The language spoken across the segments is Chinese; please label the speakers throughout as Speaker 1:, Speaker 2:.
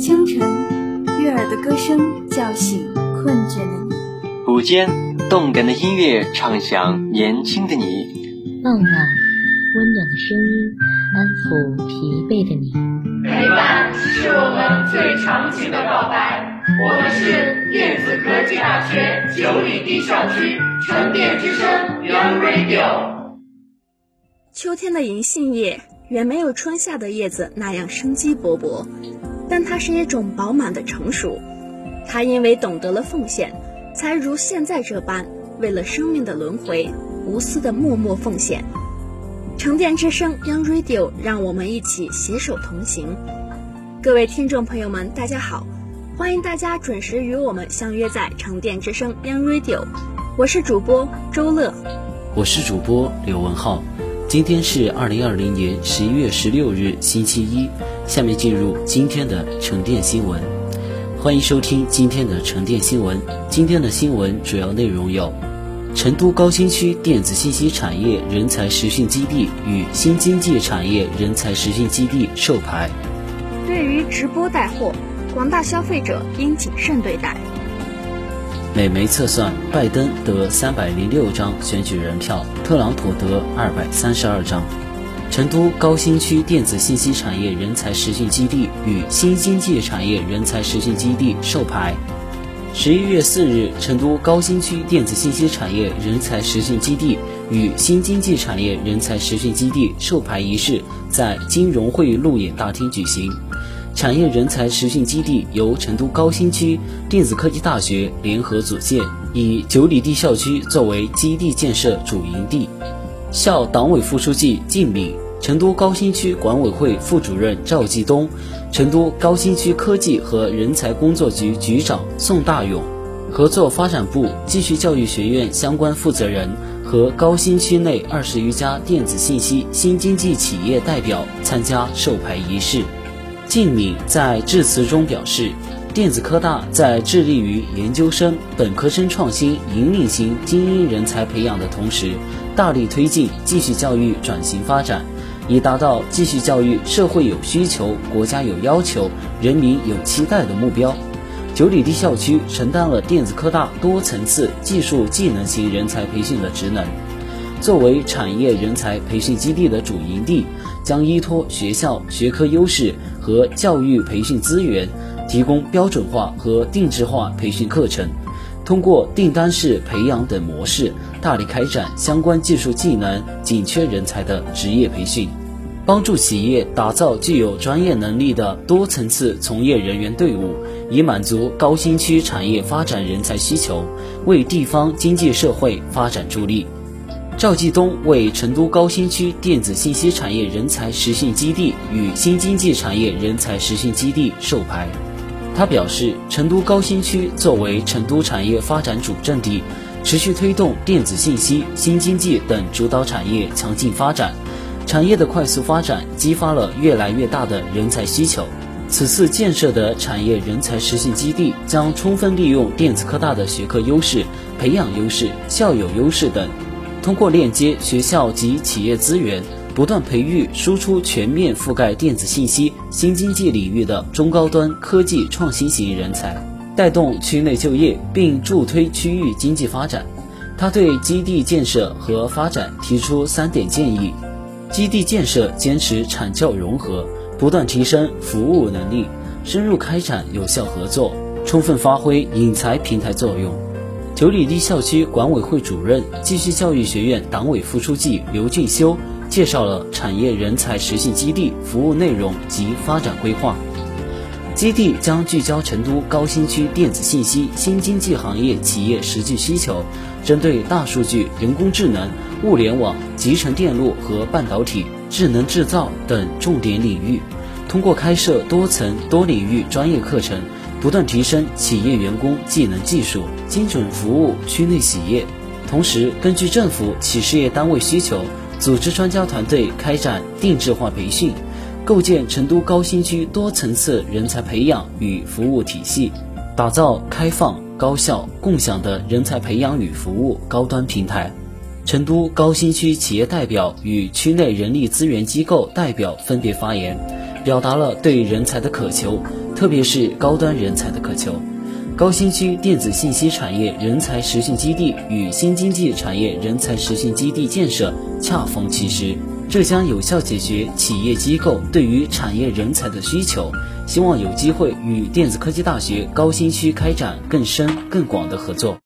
Speaker 1: 清晨，悦耳的歌声叫醒困倦的你；
Speaker 2: 午间，动感的音乐唱响年轻的你；
Speaker 3: 傍晚，温暖的声音安抚疲惫的你。
Speaker 4: 陪伴是我们最长情的告白。我们是电子科技大学九里堤校区沉淀之声 Young Radio。
Speaker 5: 秋天的银杏叶远没有春夏的叶子那样生机勃勃，但它是一种饱满的成熟。它因为懂得了奉献，才如现在这般为了生命的轮回无私的默默奉献。沉淀之声 Young Radio，让我们一起携手同行。各位听众朋友们，大家好，欢迎大家准时与我们相约在沉淀之声 Young Radio，我是主播周乐，
Speaker 6: 我是主播刘文浩。今天是二零二零年十一月十六日，星期一。下面进入今天的沉淀新闻，欢迎收听今天的沉淀新闻。今天的新闻主要内容有：成都高新区电子信息产业人才实训基地与新经济产业人才实训基地授牌。
Speaker 5: 对于直播带货，广大消费者应谨慎对待。
Speaker 6: 美媒测算，拜登得三百零六张选举人票，特朗普得二百三十二张。成都高新区电子信息产业人才实训基地与新经济产业人才实训基地授牌。十一月四日，成都高新区电子信息产业人才实训基地与新经济产业人才实训基地授牌仪式在金融会路演大厅举行。产业人才实训基地由成都高新区电子科技大学联合组建，以九里地校区作为基地建设主营地。校党委副书记靳敏、成都高新区管委会副主任赵继东、成都高新区科技和人才工作局局长宋大勇、合作发展部继续教育学院相关负责人和高新区内二十余家电子信息新经济企业代表参加授牌仪式。靳敏在致辞中表示，电子科大在致力于研究生、本科生创新引领型精英人才培养的同时，大力推进继续教育转型发展，以达到继续教育社会有需求、国家有要求、人民有期待的目标。九里堤校区承担了电子科大多层次技术技能型人才培训的职能。作为产业人才培训基地的主营地，将依托学校学科优势和教育培训资源，提供标准化和定制化培训课程，通过订单式培养等模式，大力开展相关技术技能紧缺人才的职业培训，帮助企业打造具有专业能力的多层次从业人员队伍，以满足高新区产业发展人才需求，为地方经济社会发展助力。赵继东为成都高新区电子信息产业人才实训基地与新经济产业人才实训基地授牌。他表示，成都高新区作为成都产业发展主阵地，持续推动电子信息、新经济等主导产业强劲发展。产业的快速发展激发了越来越大的人才需求。此次建设的产业人才实训基地将充分利用电子科大的学科优势、培养优势、校友优势等。通过链接学校及企业资源，不断培育输出全面覆盖电子信息新经济领域的中高端科技创新型人才，带动区内就业，并助推区域经济发展。他对基地建设和发展提出三点建议：基地建设坚持产教融合，不断提升服务能力，深入开展有效合作，充分发挥引才平台作用。九里堤校区管委会主任、继续教育学院党委副书记刘俊修介绍了产业人才实训基地服务内容及发展规划。基地将聚焦成都高新区电子信息新经济行业企业实际需求，针对大数据、人工智能、物联网、集成电路和半导体、智能制造等重点领域，通过开设多层多领域专业课程。不断提升企业员工技能技术，精准服务区内企业。同时，根据政府企事业单位需求，组织专家团队开展定制化培训，构建成都高新区多层次人才培养与服务体系，打造开放、高效、共享的人才培养与服务高端平台。成都高新区企业代表与区内人力资源机构代表分别发言。表达了对人才的渴求，特别是高端人才的渴求。高新区电子信息产业人才实训基地与新经济产业人才实训基地建设恰逢其时，这将有效解决企业机构对于产业人才的需求。希望有机会与电子科技大学高新区开展更深更广的合作。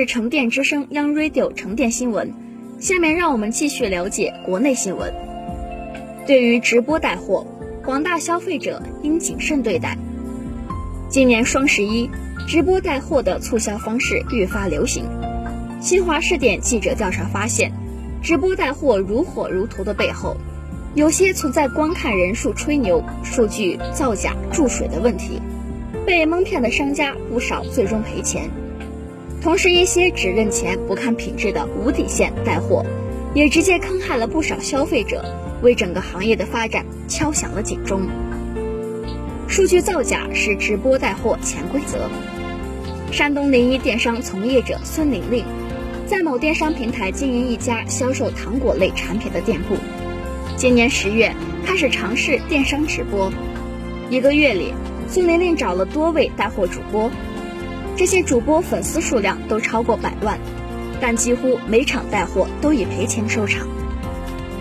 Speaker 5: 是沉淀之声 Young Radio 沉淀新闻。下面让我们继续了解国内新闻。对于直播带货，广大消费者应谨慎对待。今年双十一，直播带货的促销方式愈发流行。新华视点记者调查发现，直播带货如火如荼的背后，有些存在观看人数吹牛、数据造假、注水的问题，被蒙骗的商家不少，最终赔钱。同时，一些只认钱不看品质的无底线带货，也直接坑害了不少消费者，为整个行业的发展敲响了警钟。数据造假是直播带货潜规则。山东临沂电商从业者孙玲玲，在某电商平台经营一家销售糖果类产品的店铺，今年十月开始尝试电商直播，一个月里，孙玲玲找了多位带货主播，这些主播粉丝数量都超过百万，但几乎每场带货都以赔钱收场。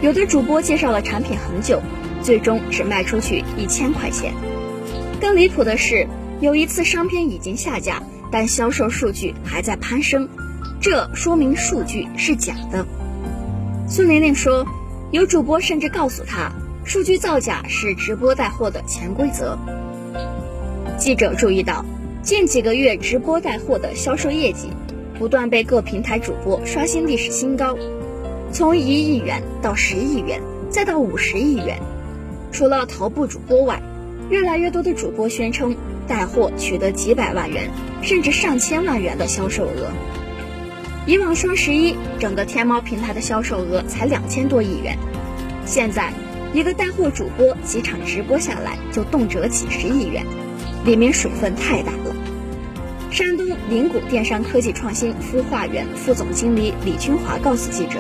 Speaker 5: 有的主播介绍了产品很久，最终只卖出去一千块钱。更离谱的是，有一次商品已经下架，但销售数据还在攀升，这说明数据是假的。孙玲玲说，有主播甚至告诉她，数据造假是直播带货的潜规则。记者注意到，近几个月直播带货的销售业绩，不断被各平台主播刷新历史新高。从一亿元到十亿元，再到五十亿元，除了头部主播外，越来越多的主播宣称带货取得几百万元，甚至上千万元的销售额。以往双十一，整个天猫平台的销售额才两千多亿元，现在一个带货主播几场直播下来就动辄几十亿元，里面水分太大了。山东灵谷电商科技创新孵化园副总经理李军华告诉记者。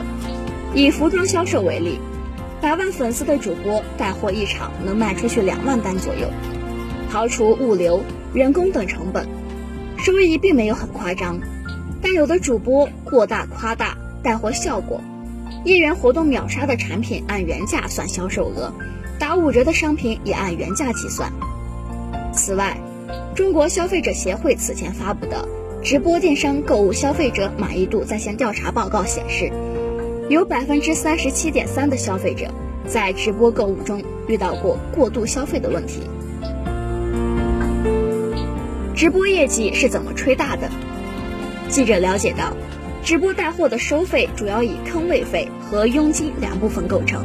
Speaker 5: 以服装销售为例，百万粉丝的主播带货一场能卖出去两万单左右，刨除物流、人工等成本，收益并没有很夸张。但有的主播过大夸大带货效果，一元活动秒杀的产品按原价算销售额，打五折的商品也按原价计算。此外，中国消费者协会此前发布的直播电商购物消费者满意度在线调查报告显示。有百分之三十七点三的消费者在直播购物中遇到过过度消费的问题。直播业绩是怎么吹大的？记者了解到，直播带货的收费主要以坑位费和佣金两部分构成，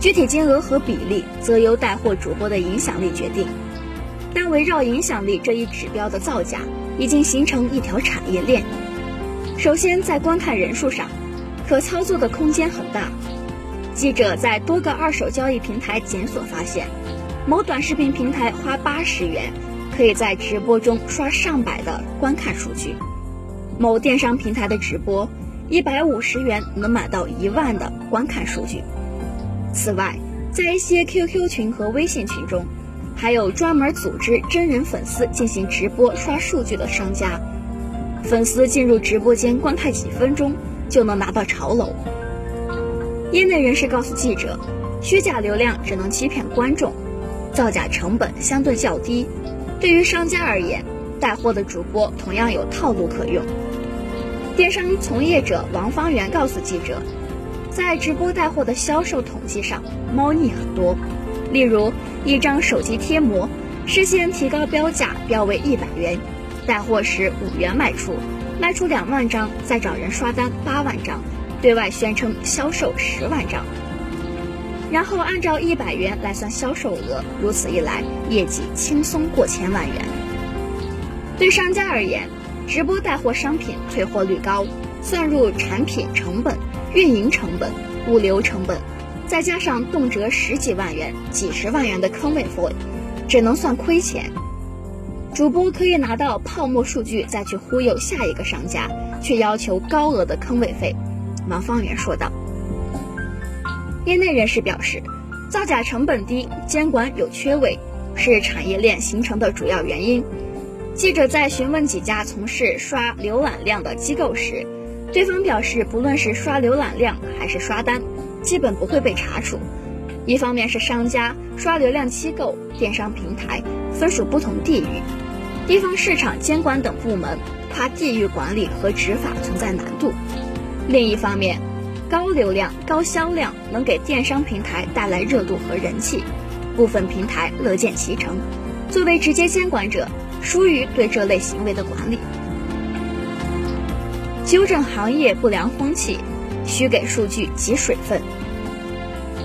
Speaker 5: 具体金额和比例则由带货主播的影响力决定。但围绕影响力这一指标的造假，已经形成一条产业链。首先，在观看人数上。可操作的空间很大。记者在多个二手交易平台检索发现，某短视频平台花八十元，可以在直播中刷上百的观看数据；某电商平台的直播，一百五十元能买到一万的观看数据。此外，在一些 QQ 群和微信群中，还有专门组织真人粉丝进行直播刷数据的商家。粉丝进入直播间观看几分钟。就能拿到潮楼。业内人士告诉记者，虚假流量只能欺骗观众，造假成本相对较低。对于商家而言，带货的主播同样有套路可用。电商从业者王方圆告诉记者，在直播带货的销售统计上，猫腻很多。例如，一张手机贴膜，事先提高标价，标为一百元，带货时五元卖出。卖出两万张，再找人刷单八万张，对外宣称销售十万张，然后按照一百元来算销售额，如此一来，业绩轻松过千万元。对商家而言，直播带货商品退货率高，算入产品成本、运营成本、物流成本，再加上动辄十几万元、几十万元的坑位费，只能算亏钱。主播可以拿到泡沫数据，再去忽悠下一个商家，却要求高额的坑位费。王方圆说道。业内人士表示，造假成本低，监管有缺位，是产业链形成的主要原因。记者在询问几家从事刷浏览量的机构时，对方表示，不论是刷浏览量还是刷单，基本不会被查处。一方面是商家、刷流量机构、电商平台分属不同地域。地方市场监管等部门跨地域管理和执法存在难度。另一方面，高流量、高销量能给电商平台带来热度和人气，部分平台乐见其成。作为直接监管者，疏于对这类行为的管理。纠正行业不良风气，需给数据及水分。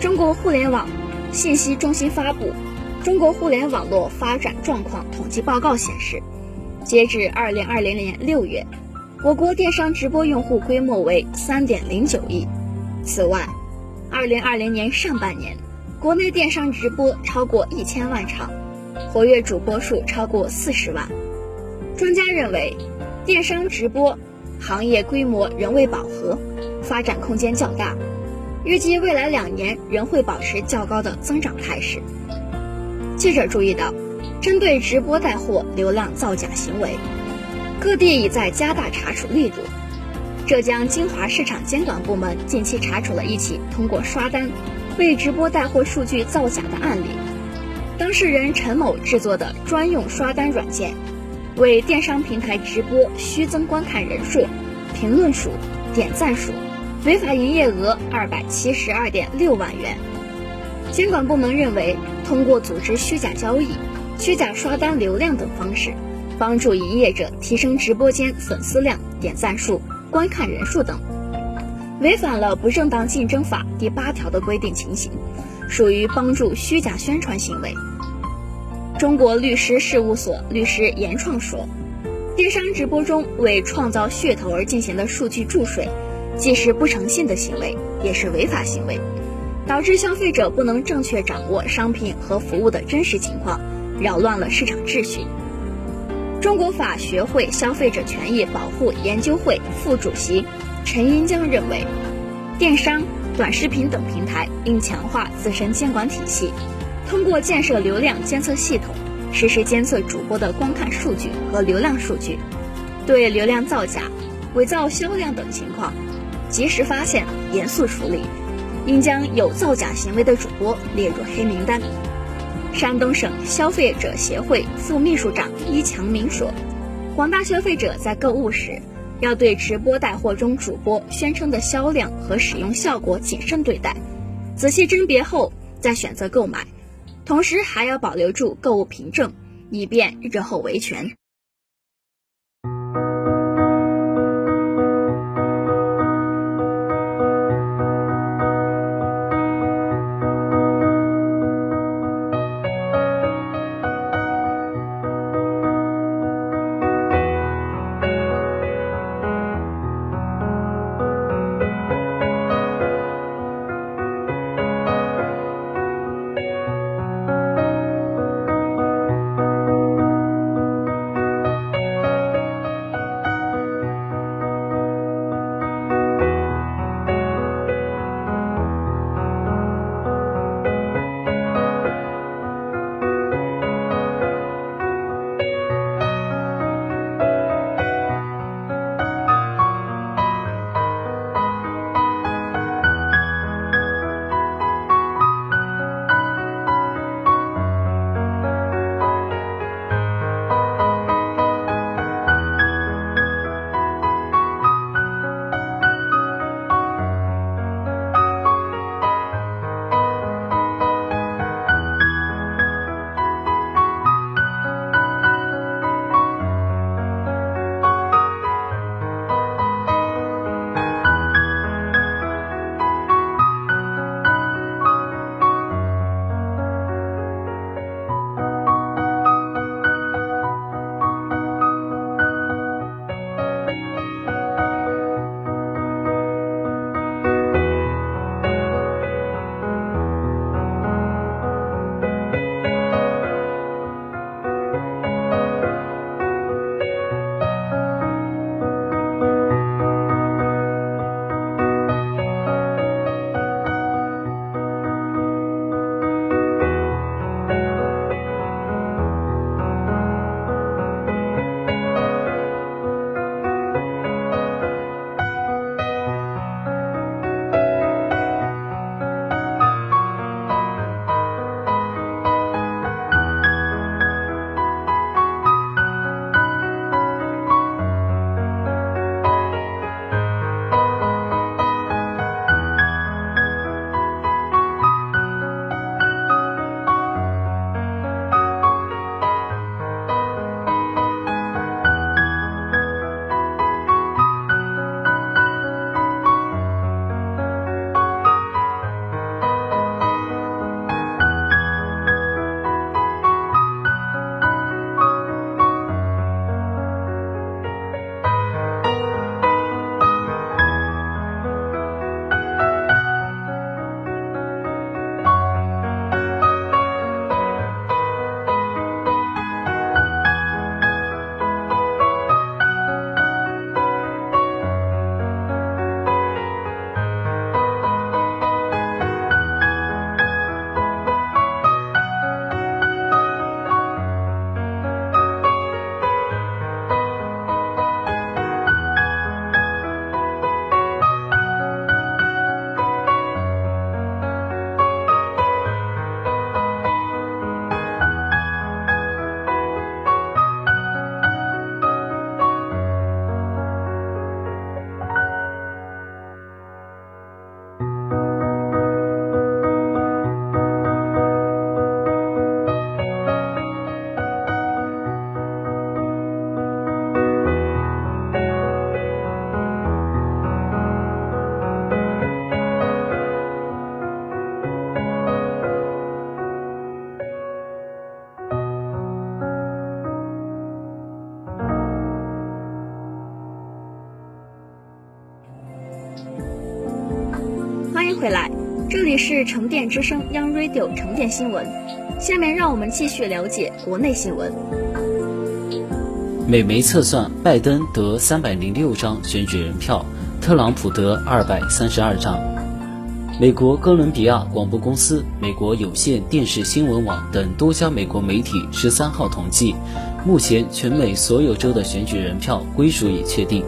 Speaker 5: 中国互联网信息中心发布。中国互联网络发展状况统计报告显示，截至二零二零年六月，我国电商直播用户规模为三点零九亿。此外，二零二零年上半年，国内电商直播超过一千万场，活跃主播数超过四十万。专家认为，电商直播行业规模仍未饱和，发展空间较大。预计未来两年仍会保持较高的增长态势。记者注意到，针对直播带货流量造假行为，各地已在加大查处力度。浙江金华市场监管部门近期查处了一起通过刷单为直播带货数据造假的案例。当事人陈某制作的专用刷单软件，为电商平台直播虚增观看人数、评论数、点赞数，违法营业额二百七十二点六万元。监管部门认为，通过组织虚假交易、虚假刷单流量等方式，帮助营业者提升直播间粉丝量、点赞数。观看人数等，违反了不正当竞争法第八条的规定情形，属于帮助虚假宣传行为。中国律师事务所律师严创说，电商直播中为创造噱头而进行的数据注水，既是不诚信的行为，也是违法行为，导致消费者不能正确掌握商品和服务的真实情况，扰乱了市场秩序。中国法学会消费者权益保护研究会副主席陈英江认为，电商、短视频等平台应强化自身监管体系，通过建设流量监测系统，实时监测主播的观看数据和流量数据，对流量造假、伪造销量等情况及时发现、严肃处理，应将有造假行为的主播列入黑名单。山东省消费者协会副秘书长伊强明说：“广大消费者在购物时，要对直播带货中主播宣称的销量和使用效果谨慎对待，仔细甄别后再选择购买，同时还要保留住购物凭证，以便日后维权。”是城电之声 Young Radio 城电新闻。下面让我们继续了解国内新闻。
Speaker 6: 美媒测算，拜登得三百零六张选举人票，特朗普得二百三十二张。美国哥伦比亚广播公司、美国有线电视新闻网等多家美国媒体十三号统计，目前全美所有州的选举人票归属已确定。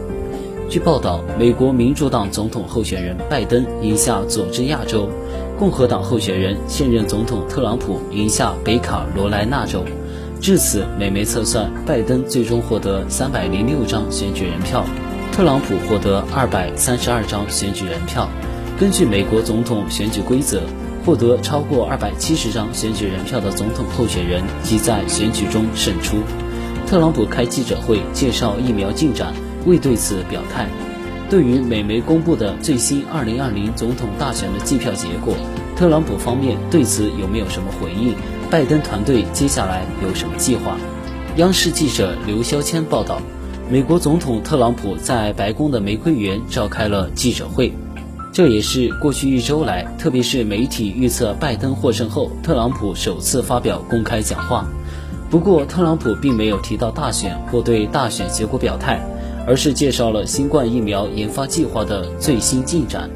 Speaker 6: 据报道，美国民主党总统候选人拜登赢下佐治亚州，共和党候选人现任总统特朗普赢下北卡罗来纳州。至此，美媒测算，拜登最终获得三百零六张选举人票，特朗普获得二百三十二张选举人票。根据美国总统选举规则，获得超过二百七十张选举人票的总统候选人即在选举中胜出。特朗普开记者会介绍疫苗进展，未对此表态。对于美媒公布的最新二零二零总统大选的计票结果，特朗普方面对此有没有什么回应？拜登团队接下来有什么计划？央视记者刘肖谦报道，美国总统特朗普在白宫的玫瑰园召开了记者会。这也是过去一周来，特别是媒体预测拜登获胜后，特朗普首次发表公开讲话。不过，特朗普并没有提到大选或对大选结果表态，而是介绍了新冠疫苗研发计划的最新进展，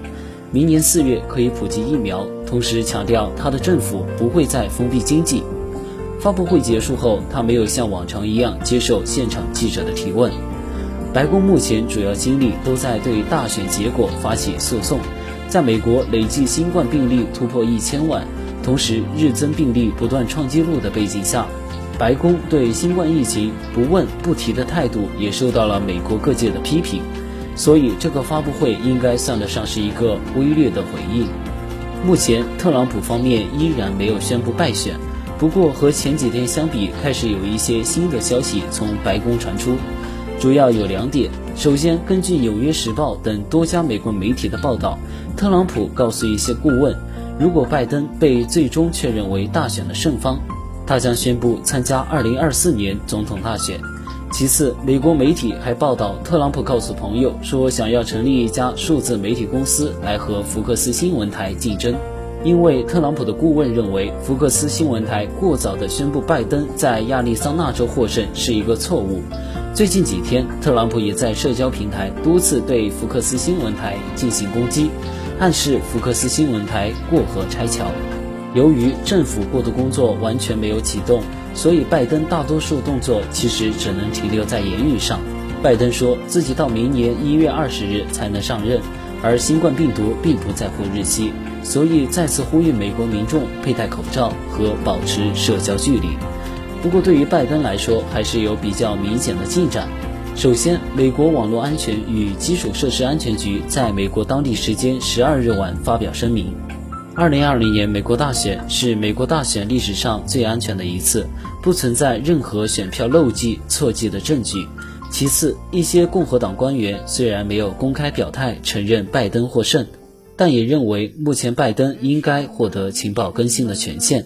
Speaker 6: 明年四月可以普及疫苗。同时强调，他的政府不会再封闭经济。发布会结束后，他没有像往常一样接受现场记者的提问。白宫目前主要精力都在对大选结果发起诉讼。在美国累计新冠病例突破一千万，同时日增病例不断创纪录的背景下，白宫对新冠疫情不问不提的态度也受到了美国各界的批评。所以这个发布会应该算得上是一个微略的回应。目前特朗普方面依然没有宣布败选，不过和前几天相比，开始有一些新的消息从白宫传出。主要有两点。首先，根据《纽约时报》等多家美国媒体的报道，特朗普告诉一些顾问，如果拜登被最终确认为大选的胜方，他将宣布参加2024年总统大选。其次，美国媒体还报道，特朗普告诉朋友说，想要成立一家数字媒体公司来和福克斯新闻台竞争。因为特朗普的顾问认为，福克斯新闻台过早地宣布拜登在亚利桑那州获胜是一个错误。最近几天，特朗普也在社交平台多次对福克斯新闻台进行攻击，暗示福克斯新闻台过河拆桥。由于政府过渡工作完全没有启动，所以拜登大多数动作其实只能停留在言语上。拜登说自己到明年一月二十日才能上任，而新冠病毒并不在乎日期。所以再次呼吁美国民众佩戴口罩和保持社交距离。不过，对于拜登来说，还是有比较明显的进展。首先，美国网络安全与基础设施安全局在美国当地时间十二日晚发表声明：，二零二零年美国大选是美国大选历史上最安全的一次，不存在任何选票漏记、错记的证据。其次，一些共和党官员虽然没有公开表态承认拜登获胜。但也认为，目前拜登应该获得情报更新的权限。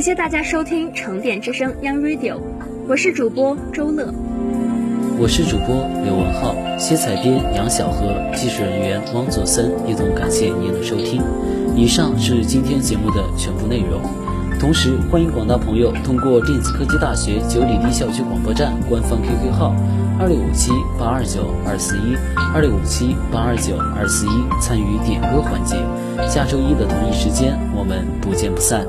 Speaker 5: 感谢大家收听成电之声 Young Radio，我是主播周乐，
Speaker 6: 我是主播刘文浩，写采编杨小河，技术人员汪佐森，一同感谢您的收听。以上是今天节目的全部内容。同时，欢迎广大朋友通过电子科技大学九里堤校区广播站官方 QQ 号二六五七八二九二四一二六五七八二九二四一参与点歌环节。下周一的同一时间，我们不见不散。